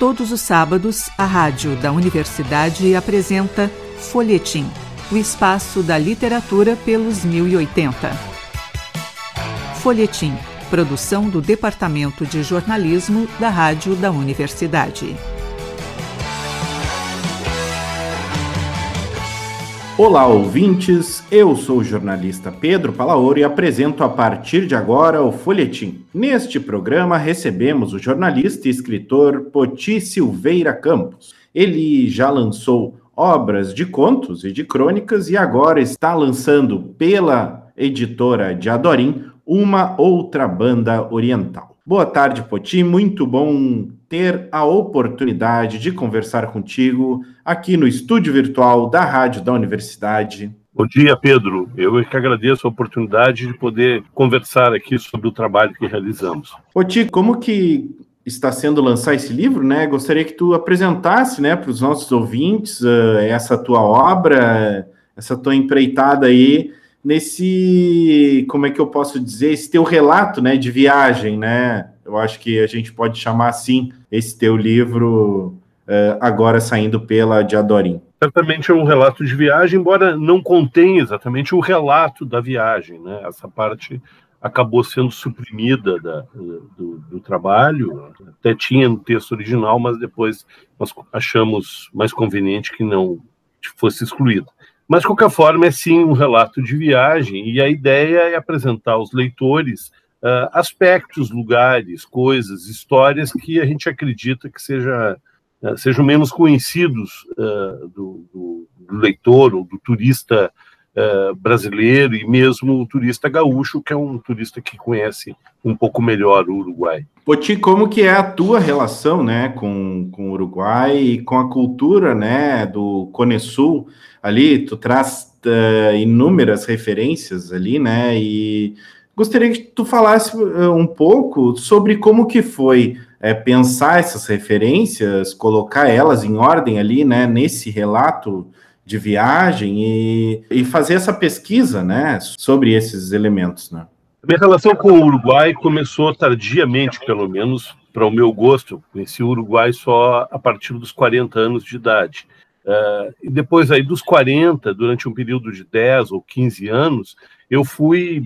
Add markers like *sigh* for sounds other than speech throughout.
Todos os sábados, a rádio da universidade apresenta Folhetim, o espaço da literatura pelos 1080. Folhetim, produção do Departamento de Jornalismo da Rádio da Universidade. Olá, ouvintes. Eu sou o jornalista Pedro Palaoro e apresento a partir de agora o Folhetim. Neste programa recebemos o jornalista e escritor Poti Silveira Campos. Ele já lançou obras de contos e de crônicas e agora está lançando pela editora de Adorim uma outra banda oriental. Boa tarde, Poti. Muito bom ter a oportunidade de conversar contigo aqui no estúdio virtual da Rádio da Universidade. Bom dia, Pedro. Eu é que agradeço a oportunidade de poder conversar aqui sobre o trabalho que realizamos. Poti, como que está sendo lançar esse livro, né? Gostaria que tu apresentasse, né, para os nossos ouvintes uh, essa tua obra, essa tua empreitada aí nesse, como é que eu posso dizer, esse teu relato, né, de viagem, né? Eu acho que a gente pode chamar assim esse teu livro uh, agora saindo pela Diadorim. Certamente é um relato de viagem, embora não contenha exatamente o relato da viagem, né? Essa parte acabou sendo suprimida da, do, do, trabalho, até tinha no texto original, mas depois nós achamos mais conveniente que não fosse excluída. Mas, de qualquer forma, é sim um relato de viagem, e a ideia é apresentar aos leitores uh, aspectos, lugares, coisas, histórias que a gente acredita que seja, uh, sejam menos conhecidos uh, do, do, do, leitor ou do turista brasileiro e mesmo o turista gaúcho, que é um turista que conhece um pouco melhor o Uruguai. Poti, como que é a tua relação, né, com, com o Uruguai e com a cultura, né, do Cone Sul? Ali, tu traz inúmeras referências ali, né, e Gostaria que tu falasse eh, um pouco sobre como que foi é, pensar essas referências, colocar elas em ordem ali, né, nesse relato de viagem e, e fazer essa pesquisa, né, sobre esses elementos, né? Minha relação com o Uruguai começou tardiamente, pelo menos para o meu gosto. Conheci o Uruguai só a partir dos 40 anos de idade. Uh, e depois aí dos 40, durante um período de 10 ou 15 anos, eu fui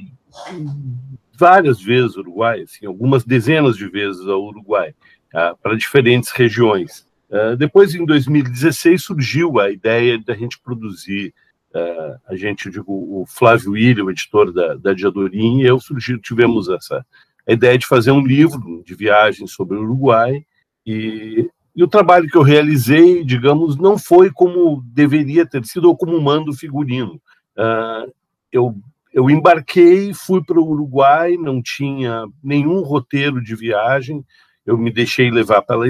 várias vezes ao Uruguai, assim, algumas dezenas de vezes ao Uruguai, tá, para diferentes regiões. Uh, depois, em 2016, surgiu a ideia da gente produzir, uh, a gente, digo, o Flávio William, o editor da, da Diadorim, e eu surgiu, tivemos essa a ideia de fazer um livro de viagem sobre o Uruguai, e, e o trabalho que eu realizei, digamos, não foi como deveria ter sido, ou como manda o figurino. Uh, eu eu embarquei, fui para o Uruguai, não tinha nenhum roteiro de viagem, eu me deixei levar pela,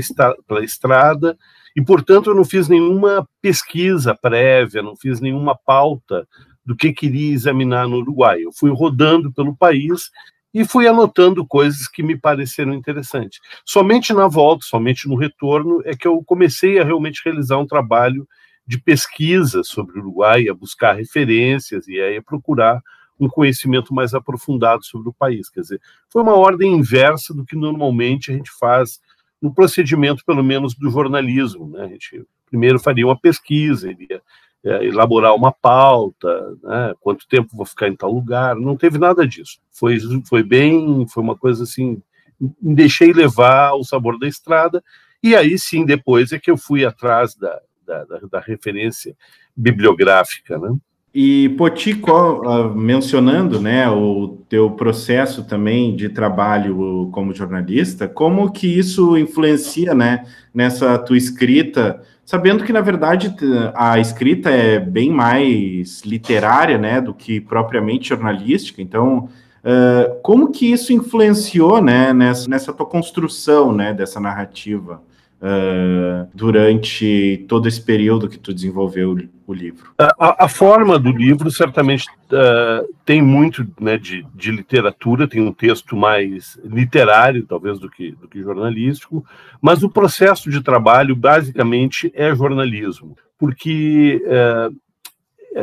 pela estrada e, portanto, eu não fiz nenhuma pesquisa prévia, não fiz nenhuma pauta do que queria examinar no Uruguai. Eu fui rodando pelo país e fui anotando coisas que me pareceram interessantes. Somente na volta, somente no retorno, é que eu comecei a realmente realizar um trabalho de pesquisa sobre o Uruguai, a buscar referências e a procurar um conhecimento mais aprofundado sobre o país. Quer dizer, foi uma ordem inversa do que normalmente a gente faz no procedimento, pelo menos, do jornalismo. Né? A gente primeiro faria uma pesquisa, iria é, elaborar uma pauta, né? quanto tempo vou ficar em tal lugar. Não teve nada disso. Foi, foi bem, foi uma coisa assim, me deixei levar o sabor da estrada, e aí sim, depois é que eu fui atrás da, da, da, da referência bibliográfica, né? E Potico, uh, mencionando né, o teu processo também de trabalho como jornalista, como que isso influencia né, nessa tua escrita, sabendo que, na verdade, a escrita é bem mais literária né, do que propriamente jornalística, então, uh, como que isso influenciou né, nessa, nessa tua construção né, dessa narrativa? Uh, durante todo esse período que tu desenvolveu o livro? A, a forma do livro certamente uh, tem muito né, de, de, literatura, tem um texto mais literário, talvez, do que, do que jornalístico, mas o processo de trabalho basicamente é jornalismo, porque uh,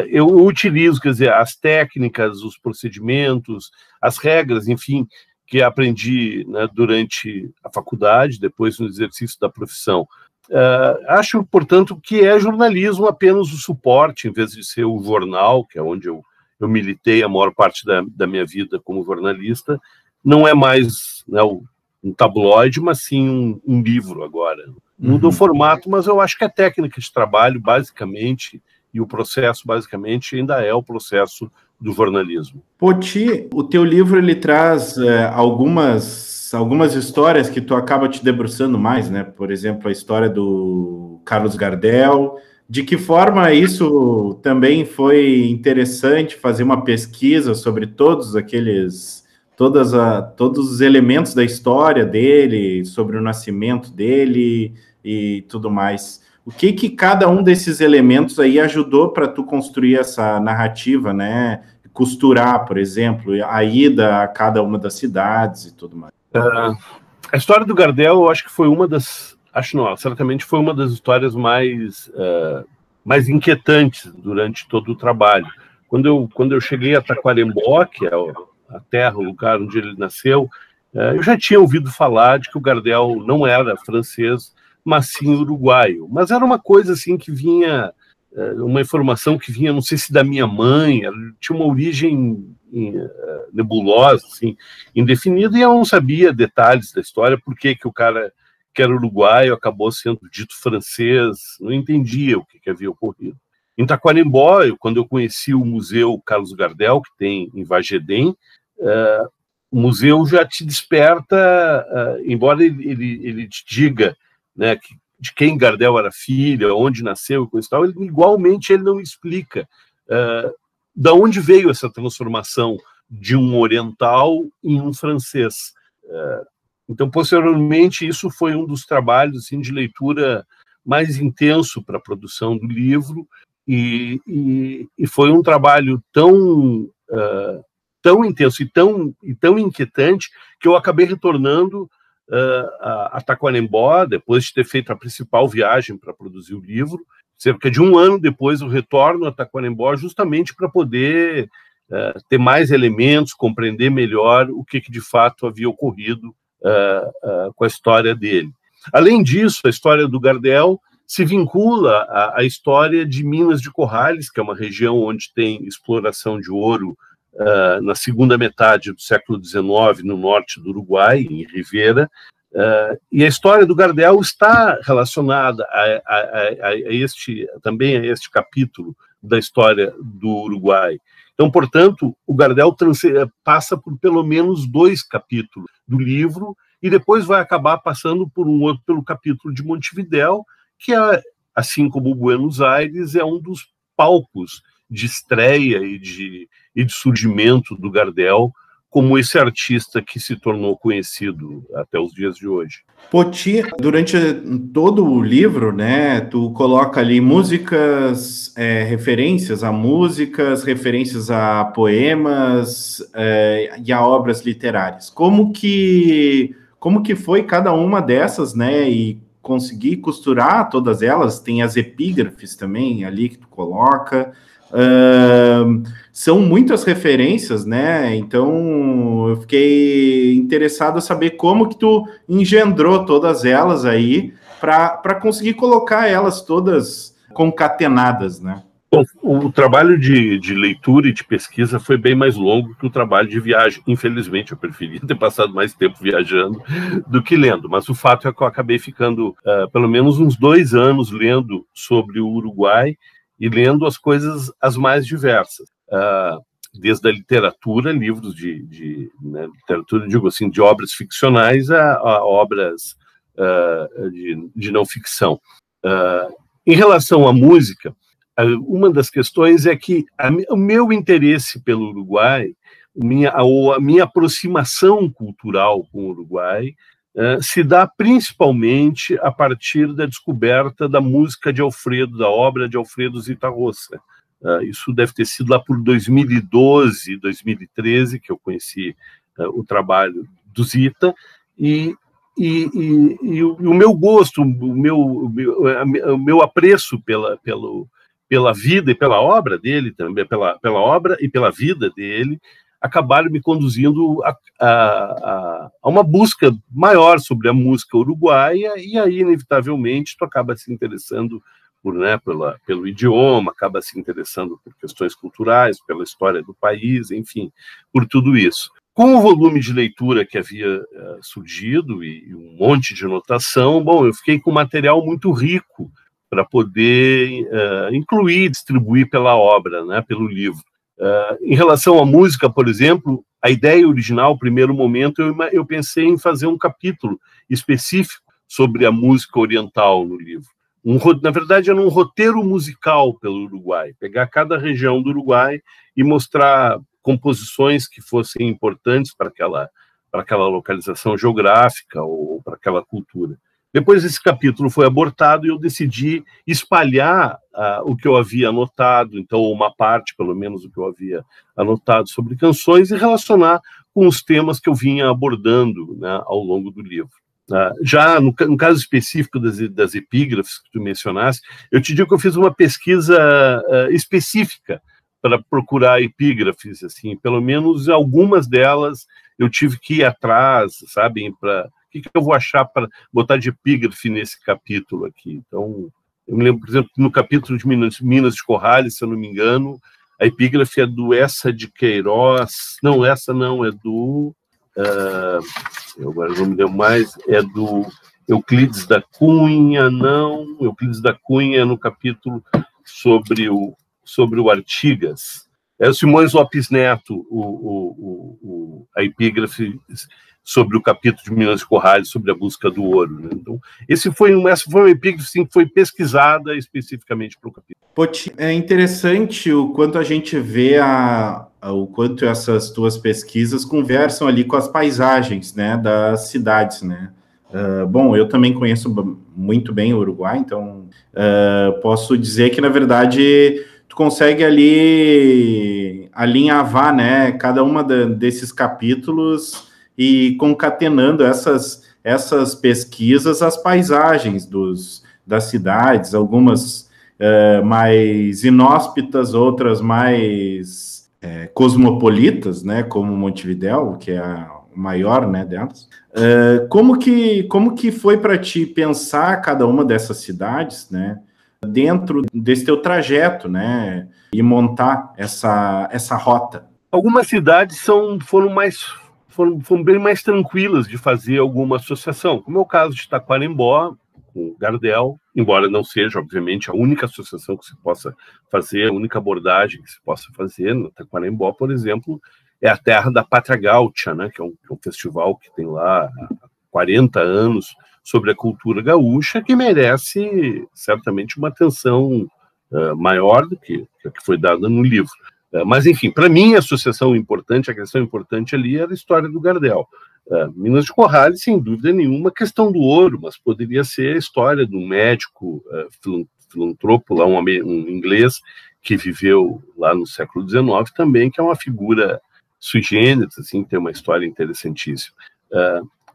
eu utilizo, quer dizer, as técnicas, os procedimentos, as regras, enfim, que aprendi né, durante a faculdade, depois no exercício da profissão. Uh, acho, portanto, que é jornalismo apenas o suporte, em vez de ser o jornal, que é onde eu, eu militei a maior parte da, da minha vida como jornalista, não é mais né, um tabloide, mas sim um, um livro agora. Muda uhum. o formato, mas eu acho que a técnica de trabalho, basicamente, e o processo, basicamente, ainda é o processo do jornalismo. Poti, o teu livro ele traz é, algumas algumas histórias que tu acaba te debruçando mais, né? Por exemplo, a história do Carlos Gardel. De que forma isso também foi interessante fazer uma pesquisa sobre todos aqueles todas a, todos os elementos da história dele, sobre o nascimento dele e tudo mais. O que que cada um desses elementos aí ajudou para tu construir essa narrativa, né? Costurar, por exemplo, a ida a cada uma das cidades e tudo mais. Uh, a história do Gardel, eu acho que foi uma das, acho não, certamente foi uma das histórias mais uh, mais inquietantes durante todo o trabalho. Quando eu quando eu cheguei a Taquarembó, que é a terra, o lugar onde ele nasceu, uh, eu já tinha ouvido falar de que o Gardel não era francês, mas sim uruguaio. Mas era uma coisa assim que vinha, eh, uma informação que vinha, não sei se da minha mãe, tinha uma origem eh, nebulosa, assim, indefinida, e eu não sabia detalhes da história, por que, o cara que era uruguaio acabou sendo dito francês, não entendia o que, que havia ocorrido. Em Taquarembó, quando eu conheci o Museu Carlos Gardel, que tem em Vagedem, uh, o museu já te desperta, uh, embora ele, ele, ele, te diga né, de quem Gardel era filho, onde nasceu coisa e tal, ele, igualmente ele não explica uh, da onde veio essa transformação de um oriental em um francês. Uh, então, posteriormente, isso foi um dos trabalhos assim, de leitura mais intenso para a produção do livro, e, e, e, foi um trabalho tão, uh, tão intenso e tão, e tão inquietante que eu acabei retornando uh, a Taquarembó, depois de ter feito a principal viagem para produzir o livro. Cerca de um ano depois, eu retorno a Taquarembó justamente para poder uh, ter mais elementos, compreender melhor o que, que de fato havia ocorrido uh, com a história dele. Além disso, a história do Gardel se vincula à, à, história de Minas de Corrales, que é uma região onde tem exploração de ouro uh, na segunda metade do século XIX, no norte do Uruguai, em Rivera, uh, e a história do Gardel está relacionada a, a, a, a, este, também a este capítulo da história do Uruguai. Então, portanto, o Gardel passa por pelo menos dois capítulos do livro e depois vai acabar passando por um outro pelo capítulo de Montevidéu, que é, assim como Buenos Aires, é um dos palcos de estreia e de, e de surgimento do Gardel como esse artista que se tornou conhecido até os dias de hoje. Poti, durante todo o livro, né, tu coloca ali músicas, é, referências a músicas, referências a poemas é, e a obras literárias. Como que, como que foi cada uma dessas, né, e conseguir costurar todas elas? Tem as epígrafes também ali que tu coloca. Uh, são muitas referências, né? Então eu fiquei interessado a saber como que tu engendrou todas elas aí para conseguir colocar elas todas concatenadas, né? Bom, o trabalho de, de, leitura e de pesquisa foi bem mais longo que o trabalho de viagem. Infelizmente, eu preferia *laughs* ter passado mais tempo viajando do que lendo, mas o fato é que eu acabei ficando uh, pelo menos uns dois anos lendo sobre o Uruguai e lendo as coisas as mais diversas. Uh, desde a literatura, livros de, de né, literatura, digo assim, de obras ficcionais a, a obras uh, de, de, não ficção. Uh, em relação à música, uma das questões é que a, o meu interesse pelo Uruguai, minha, a, minha aproximação cultural com o Uruguai, se dá principalmente a partir da descoberta da música de Alfredo, da obra de Alfredo Zitarrosa. Uh, isso deve ter sido lá por 2012, 2013, que eu conheci uh, o trabalho do Zita, e, e, e, e, o, meu gosto, o meu, o meu apreço pela, pelo, pela vida e pela obra dele também, pela, pela obra e pela vida dele, acabaram me conduzindo a, a, a, uma busca maior sobre a música uruguaia, e aí, inevitavelmente, tu acaba se interessando por, né, pela, pelo idioma, acaba se interessando por questões culturais, pela história do país, enfim, por tudo isso. Com o volume de leitura que havia uh, surgido e, e, um monte de anotação, bom, eu fiquei com material muito rico para poder uh, incluir, distribuir pela obra, né, pelo livro. Uh, em relação à música, por exemplo, a ideia original, primeiro momento, eu, eu pensei em fazer um capítulo específico sobre a música oriental no livro. Um, na verdade, era um roteiro musical pelo Uruguai, pegar cada região do Uruguai e mostrar composições que fossem importantes para aquela, para aquela localização geográfica ou para aquela cultura. Depois esse capítulo foi abortado e eu decidi espalhar uh, o que eu havia anotado, então uma parte, pelo menos, do que eu havia anotado sobre canções e relacionar com os temas que eu vinha abordando né, ao longo do livro. Uh, já no, no, caso específico das, das, epígrafes que tu mencionaste, eu te digo que eu fiz uma pesquisa uh, específica para procurar epígrafes, assim, pelo menos algumas delas eu tive que ir atrás, sabem, para que, que eu vou achar para botar de epígrafe nesse capítulo aqui. Então, eu me lembro, por exemplo, no capítulo de Minas, Minas de Corrales, se eu não me engano, a epígrafe é do Essa de Queiroz, não, essa não, é do, uh, agora não me lembro mais, é do Euclides da Cunha, não, Euclides da Cunha no capítulo sobre o, sobre o Artigas. É o Simões Lopes Neto, o, o, o, a epígrafe sobre o capítulo de Minas Corrales, sobre a busca do ouro. Né? Então, esse foi um, essa foi uma epígrafe que foi pesquisada especificamente para o capítulo. É interessante o quanto a gente vê a, a, o quanto essas tuas pesquisas conversam ali com as paisagens né, das cidades, né? Uh, bom, eu também conheço muito bem o Uruguai, então uh, posso dizer que, na verdade, tu consegue ali alinhavar, né, cada uma desses capítulos e concatenando essas, essas pesquisas às paisagens dos, das cidades, algumas uh, mais inóspitas, outras mais é, cosmopolitas, né, como Montevidéu, que é a maior, né, delas. Uh, como que como que foi para ti pensar cada uma dessas cidades, né, dentro desse teu trajeto, né, e montar essa essa rota? Algumas cidades são foram mais foram, foram bem mais tranquilas de fazer alguma associação, como é o caso de Taquarembó, com Gardel, embora não seja, obviamente, a única associação que se possa fazer, a única abordagem que se possa fazer. No Taquarembó, por exemplo, é a terra da Pátria Gaúcha, né, que é um, é um festival que tem lá há 40 anos sobre a cultura gaúcha, que merece certamente uma atenção uh, maior do que que foi dada no livro. Uh, mas, enfim, para mim, a associação importante, a questão importante ali era a história do Gardel. Uh, Minas de Corrales, sem dúvida nenhuma, questão do ouro, mas poderia ser a história de um médico uh, filantropo, lá, um, inglês, que viveu lá no século XIX também, que é uma figura sui generis, assim, tem uma história interessantíssima.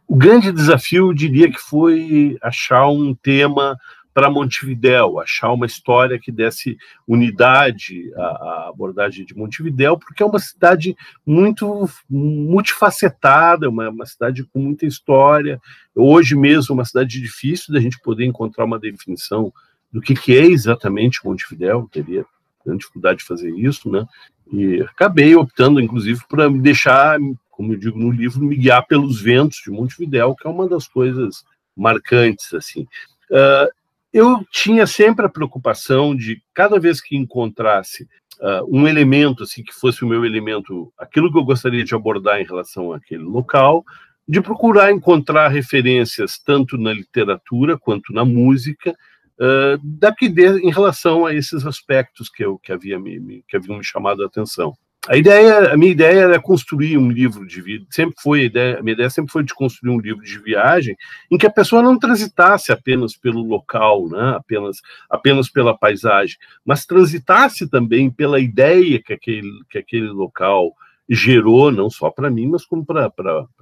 O grande desafio, eu diria que foi achar um tema para Montevidéu, achar uma história que desse unidade à, abordagem de Montevidéu, porque é uma cidade muito multifacetada, uma, uma cidade com muita história. Hoje mesmo, uma cidade difícil da gente poder encontrar uma definição do que, que é exatamente Montevidéu, teria grande dificuldade de fazer isso, né? E acabei optando, inclusive, para me deixar, como eu digo no livro, me guiar pelos ventos de Montevidéu, que é uma das coisas marcantes, assim. Uh, eu tinha sempre a preocupação de, cada vez que encontrasse uh, um elemento, assim, que fosse o meu elemento, aquilo que eu gostaria de abordar em relação àquele local, de procurar encontrar referências tanto na literatura quanto na música, uh, daqui de, em relação a esses aspectos que, eu, que, havia me, que haviam me chamado a atenção. A ideia, a minha ideia era construir um livro de vida, sempre foi a ideia, a minha ideia sempre foi de construir um livro de viagem em que a pessoa não transitasse apenas pelo local, né, apenas, apenas pela paisagem, mas transitasse também pela ideia que aquele, que aquele local gerou, não só para mim, mas como para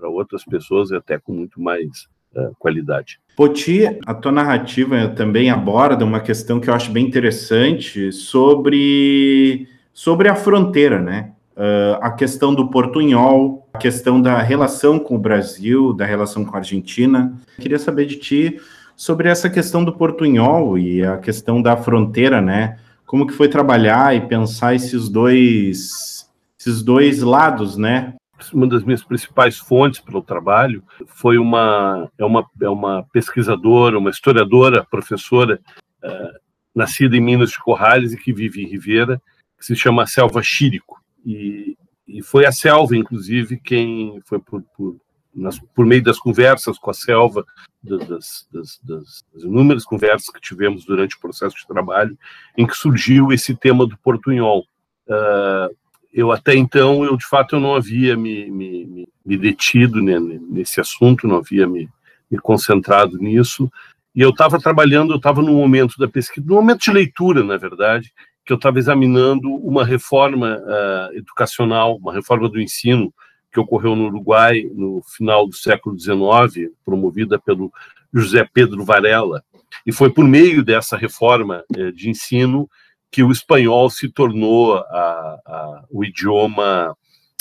outras pessoas e até com muito mais uh, qualidade. Poti, a tua narrativa também aborda uma questão que eu acho bem interessante sobre, sobre a fronteira, né? Uh, a questão do portunhol, a questão da relação com o Brasil, da relação com a Argentina. Queria saber de ti sobre essa questão do portunhol e a questão da fronteira, né? Como que foi trabalhar e pensar esses dois, esses dois lados, né? Uma das minhas principais fontes para o trabalho foi uma é uma é uma pesquisadora, uma historiadora, professora uh, nascida em Minas de Corrales e que vive em Ribeira, que se chama Selva Chirico. E, e foi a Selva, inclusive, quem foi por, por, nas, por meio das conversas com a Selva, das, das, das, inúmeras conversas que tivemos durante o processo de trabalho, em que surgiu esse tema do portunhol. Uh, eu até então, eu de fato, eu não havia me, me, me, me detido né, nesse assunto, não havia me, me concentrado nisso, e eu estava trabalhando, eu estava no momento da pesquisa, no momento de leitura, na verdade, que eu estava examinando uma reforma uh, educacional, uma reforma do ensino que ocorreu no Uruguai no final do século XIX, promovida pelo José Pedro Varela. E foi por meio dessa reforma uh, de ensino que o espanhol se tornou a, a, o idioma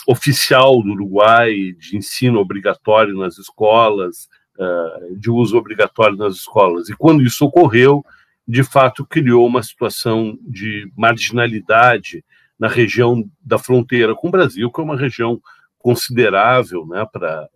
oficial do Uruguai, de ensino obrigatório nas escolas, uh, de uso obrigatório nas escolas. E quando isso ocorreu, de fato criou uma situação de marginalidade na região da fronteira com o Brasil, que é uma região considerável, né, para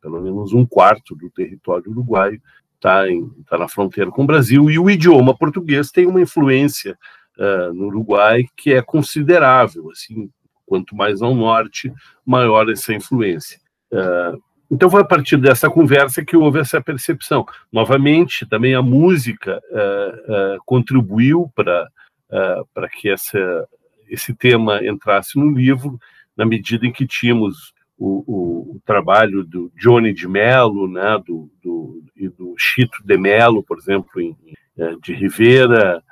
pelo menos um quarto do território uruguaio está tá na fronteira com o Brasil, e o idioma português tem uma influência uh, no Uruguai que é considerável, assim, quanto mais ao norte, maior essa influência. Uh, então foi a partir dessa conversa que houve essa percepção. Novamente, também a música uh, uh, contribuiu para uh, para que essa, esse tema entrasse no livro, na medida em que tínhamos o, o, o trabalho do Johnny de Mello, né, do, do, e do Chito de Mello, por exemplo, em, de Rivera,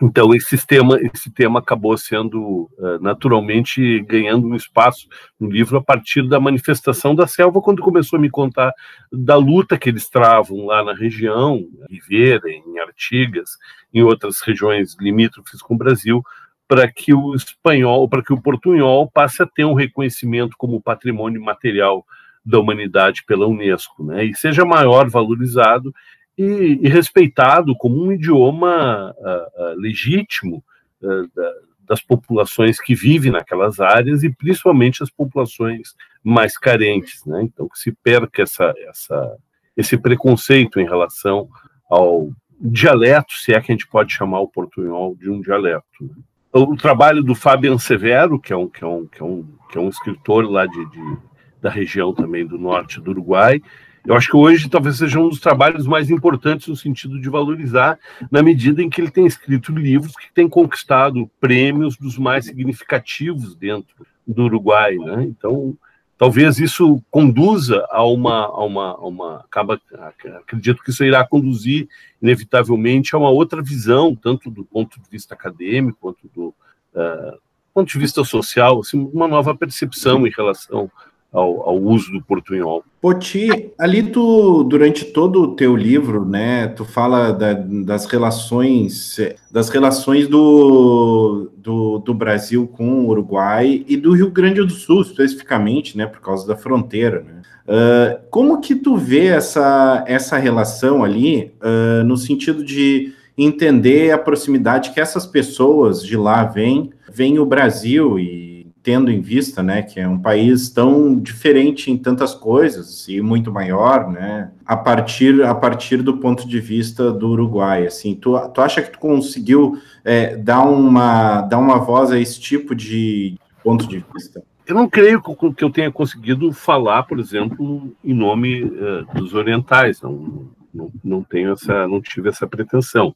então, esse tema, esse tema acabou sendo uh, naturalmente ganhando um espaço no livro a partir da manifestação da selva, quando começou a me contar da luta que eles travam lá na região, em Ribeira, em Artigas, em outras regiões limítrofes com o Brasil, para que o espanhol, para que o portunhol passe a ter um reconhecimento como patrimônio material da humanidade pela Unesco, né, e seja maior valorizado e, e respeitado como um idioma uh, uh, legítimo uh, da, das populações que vivem naquelas áreas e principalmente as populações mais carentes, né? Então que se perca essa, essa, esse preconceito em relação ao dialeto, se é que a gente pode chamar o portunhol de um dialeto. Né? O trabalho do Fabian Severo, que é um, que é um, que é um, que é um escritor lá de, de da região também do norte do Uruguai, eu acho que hoje talvez seja um dos trabalhos mais importantes no sentido de valorizar, na medida em que ele tem escrito livros que têm conquistado prêmios dos mais significativos dentro do Uruguai, né? Então, talvez isso conduza a uma, a uma, a uma acaba, acredito que isso irá conduzir inevitavelmente a uma outra visão, tanto do ponto de vista acadêmico quanto do uh, ponto de vista social, assim, uma nova percepção em relação ao, ao, uso do portunhol. Poti, ali tu, durante todo o teu livro, né, tu fala da, das relações, das relações do, do, do, Brasil com o Uruguai e do Rio Grande do Sul, especificamente, né, por causa da fronteira, né? Uh, como que tu vê essa, essa relação ali, uh, no sentido de entender a proximidade que essas pessoas de lá vêm, vêm o Brasil e tendo em vista, né, que é um país tão diferente em tantas coisas e muito maior, né, a partir a partir do ponto de vista do Uruguai, assim, tu, tu acha que tu conseguiu é, dar uma dar uma voz a esse tipo de ponto de vista? Eu não creio que eu tenha conseguido falar, por exemplo, em nome uh, dos orientais. Não, não, não tenho essa, não tive essa pretensão.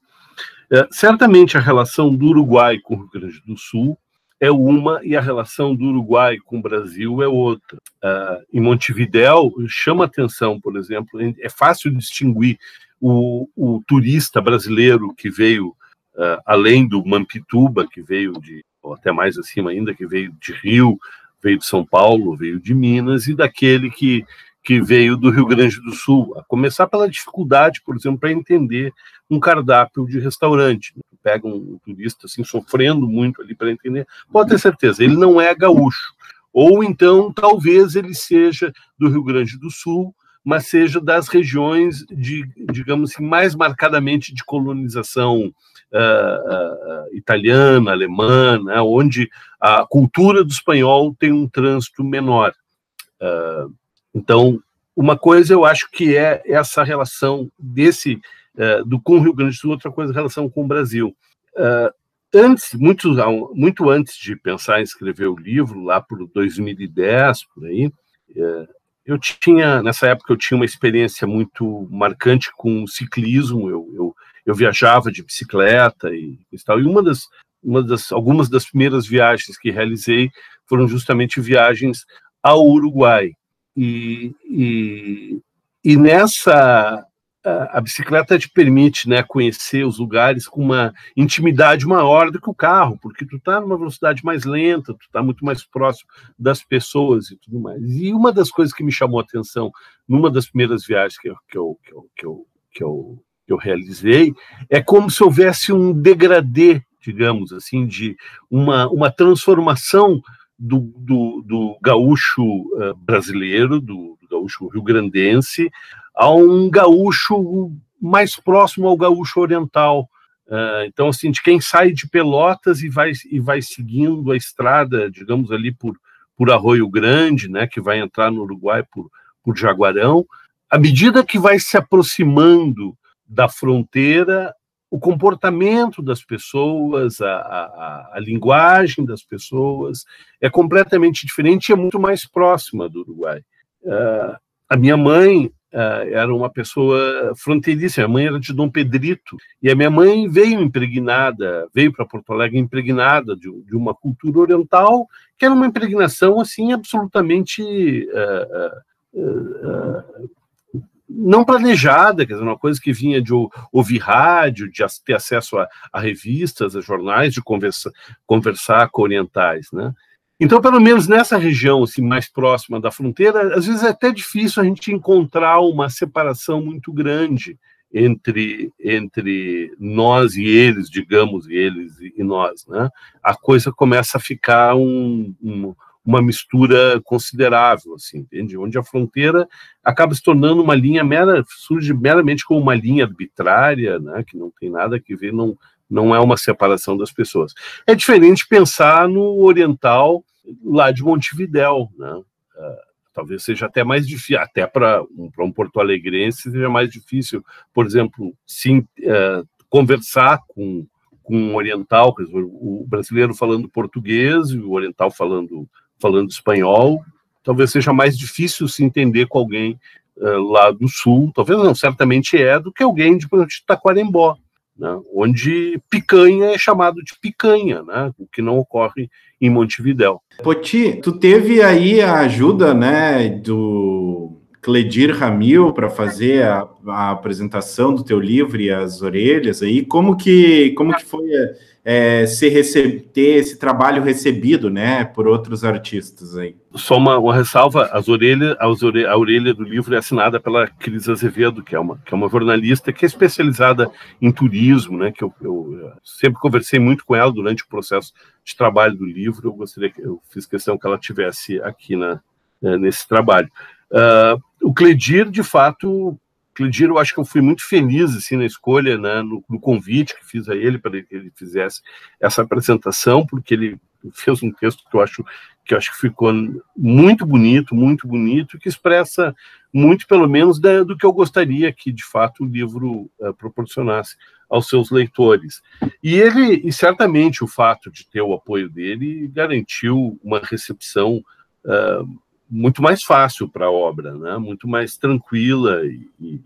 Uh, certamente a relação do Uruguai com o Rio Grande do Sul é uma e a relação do Uruguai com o Brasil é outra. Uh, em Montevidéu, chama atenção, por exemplo, é fácil distinguir o, o turista brasileiro que veio, uh, além do Mampituba, que veio de, ou até mais acima ainda, que veio de Rio, veio de São Paulo, veio de Minas, e daquele que, que veio do Rio Grande do Sul, a começar pela dificuldade, por exemplo, para entender um cardápio de restaurante. Pega um turista assim sofrendo muito ali para entender, pode ter certeza, ele não é gaúcho. Ou então, talvez ele seja do Rio Grande do Sul, mas seja das regiões de, digamos assim, mais marcadamente de colonização uh, uh, italiana, alemã, né, onde a cultura do espanhol tem um trânsito menor. Uh, então, uma coisa eu acho que é essa relação desse do com o Rio Grande do Sul, outra coisa a relação com o Brasil. antes, muito, muito antes de pensar em escrever o livro, lá por 2010, por aí, eu tinha, nessa época, eu tinha uma experiência muito marcante com ciclismo. Eu, eu, eu viajava de bicicleta e, e tal. E uma das, uma das, algumas das primeiras viagens que realizei foram justamente viagens ao Uruguai. E, e, e nessa a bicicleta te permite né, conhecer os lugares com uma intimidade maior do que o carro, porque tu está numa velocidade mais lenta, tu está muito mais próximo das pessoas e tudo mais. E uma das coisas que me chamou a atenção numa das primeiras viagens que eu, que eu, que eu, que eu, que eu, que eu realizei é como se houvesse um degradê, digamos assim, de uma, uma transformação do, do, do gaúcho uh, brasileiro, do, do gaúcho rio-grandense, a um gaúcho mais próximo ao gaúcho oriental. Uh, então, assim, de quem sai de Pelotas e vai, e vai seguindo a estrada, digamos ali por, por Arroio Grande, né, que vai entrar no Uruguai por, por Jaguarão, à medida que vai se aproximando da fronteira, o comportamento das pessoas, a, a, a, linguagem das pessoas é completamente diferente e é muito mais próxima do Uruguai. Uh, a minha mãe uh, era uma pessoa fronteiriça. Minha mãe era de Dom Pedrito e a minha mãe veio impregnada, veio para Porto Alegre impregnada de, de, uma cultura oriental que era uma impregnação assim absolutamente uh, não planejada, quer dizer, uma coisa que vinha de ouvir rádio, de ter acesso a, a revistas, a jornais, de conversa, conversar com orientais, né? Então, pelo menos nessa região assim, mais próxima da fronteira, às vezes é até difícil a gente encontrar uma separação muito grande entre, entre nós e eles, digamos, e eles e nós. Né? A coisa começa a ficar um, um, uma mistura considerável, assim, entende? Onde a fronteira acaba se tornando uma linha mera, surge meramente como uma linha arbitrária, né? que não tem nada que ver, não, não é uma separação das pessoas. É diferente pensar no oriental lá de Montevidéu, né? Uh, talvez seja até mais difícil, até para um, um porto alegrense seja mais difícil, por exemplo, sim, uh, conversar com, com um oriental, o brasileiro falando português e o oriental falando, falando espanhol, talvez seja mais difícil se entender com alguém uh, lá do sul, talvez não, certamente é, do que alguém de, de Taquarembó, né, onde picanha é chamado de picanha, né, o que não ocorre em Montevidéu. Poti, tu teve aí a ajuda né, do Cledir Ramil para fazer a, a, apresentação do teu livro e as orelhas aí. Como que, como que foi é, ter esse trabalho recebido, né, por outros artistas aí. Só uma, uma ressalva, as orelhas, as a orelha do livro é assinada pela Cris Azevedo, que é uma, que é uma jornalista que é especializada em turismo, né, que eu, eu sempre conversei muito com ela durante o processo de trabalho do livro, eu gostaria que eu fiz questão que ela tivesse aqui na, né, nesse trabalho. Uh, o Cledir, de fato, Cledir, eu acho que eu fui muito feliz assim na escolha, né, no, no convite que fiz a ele para que ele fizesse essa apresentação, porque ele fez um texto que eu acho que eu acho que ficou muito bonito, muito bonito, que expressa muito, pelo menos, da, do que eu gostaria que, de fato, o livro uh, proporcionasse aos seus leitores. E ele, e certamente, o fato de ter o apoio dele garantiu uma recepção uh, muito mais fácil para a obra, né? muito mais tranquila e, e,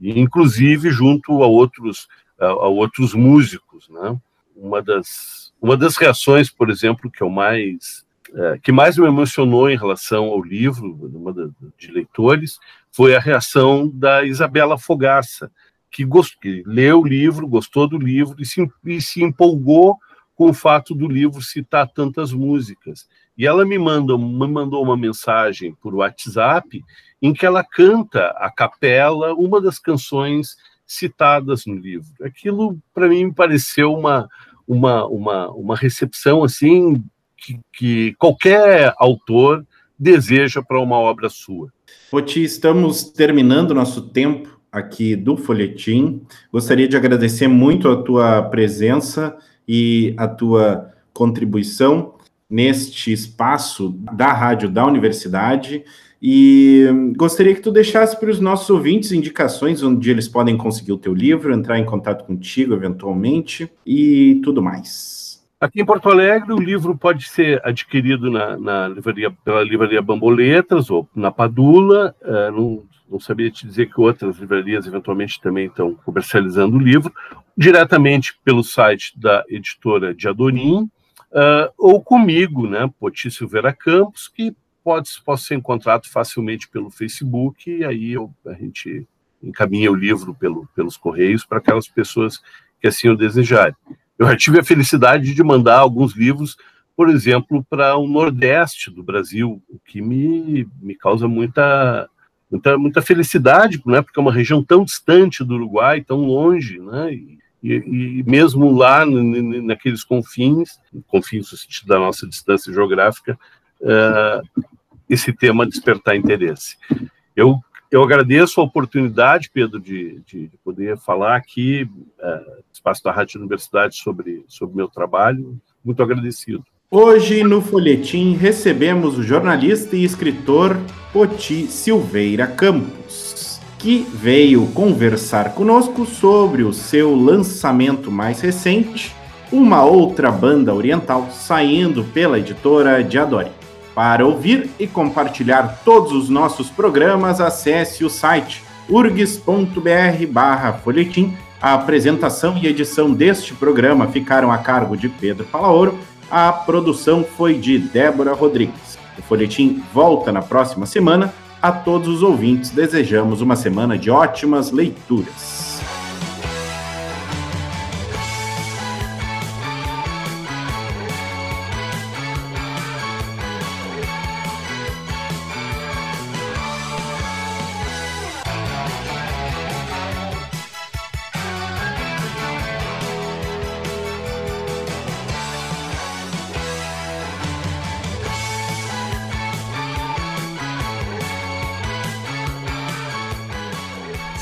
e, inclusive junto a outros a, a, outros músicos, né? Uma das uma das reações, por exemplo, que eu mais é, que mais me emocionou em relação ao livro, uma de leitores, foi a reação da Isabela Fogaça, que, gost, que leu o livro, gostou do livro e se, e se empolgou com o fato do livro citar tantas músicas E ela me, manda, me mandou uma mensagem por WhatsApp em que ela canta a capela uma das canções citadas no livro. Aquilo, para mim, me pareceu uma, uma, uma, uma recepção assim que, que qualquer autor deseja para uma obra sua. Poti, estamos terminando nosso tempo aqui do Folhetim. Gostaria de agradecer muito a tua presença e a tua contribuição neste espaço da rádio da universidade. E gostaria que tu deixasse para os nossos ouvintes indicações onde eles podem conseguir o teu livro, entrar em contato contigo eventualmente e tudo mais. Aqui em Porto Alegre, o livro pode ser adquirido na, na livraria, pela livraria Bamboletas ou na Padula. Uh, não, não sabia te dizer que outras livrarias eventualmente também estão comercializando o livro, diretamente pelo site da editora de Adorim, uh, ou comigo, né, Poti Silveira Campos, que pode, pode ser encontrado facilmente pelo Facebook, e aí eu, a gente encaminha o livro pelo, pelos correios para aquelas pessoas que assim o desejarem. Eu já tive a felicidade de mandar alguns livros, por exemplo, para o Nordeste do Brasil, o que me, me causa muita, muita, muita felicidade, né, porque é uma região tão distante do Uruguai, tão longe, né, e, e, mesmo lá naqueles confins, confins no sentido da nossa distância geográfica, uh, esse tema despertar interesse. Eu, eu agradeço a oportunidade, Pedro, de, de poder falar aqui, uh, espaço da Rádio Universidade, sobre o meu trabalho. Muito agradecido. Hoje, no Folhetim, recebemos o jornalista e escritor Poti Silveira Campos, que veio conversar conosco sobre o seu lançamento mais recente, Uma Outra Banda Oriental, saindo pela editora de Adore. Para ouvir e compartilhar todos os nossos programas, acesse o site urgs.br/folhetim. A apresentação e edição deste programa ficaram a cargo de Pedro Palaoro. A produção foi de Débora Rodrigues. O folhetim volta na próxima semana. A todos os ouvintes, desejamos uma semana de ótimas leituras.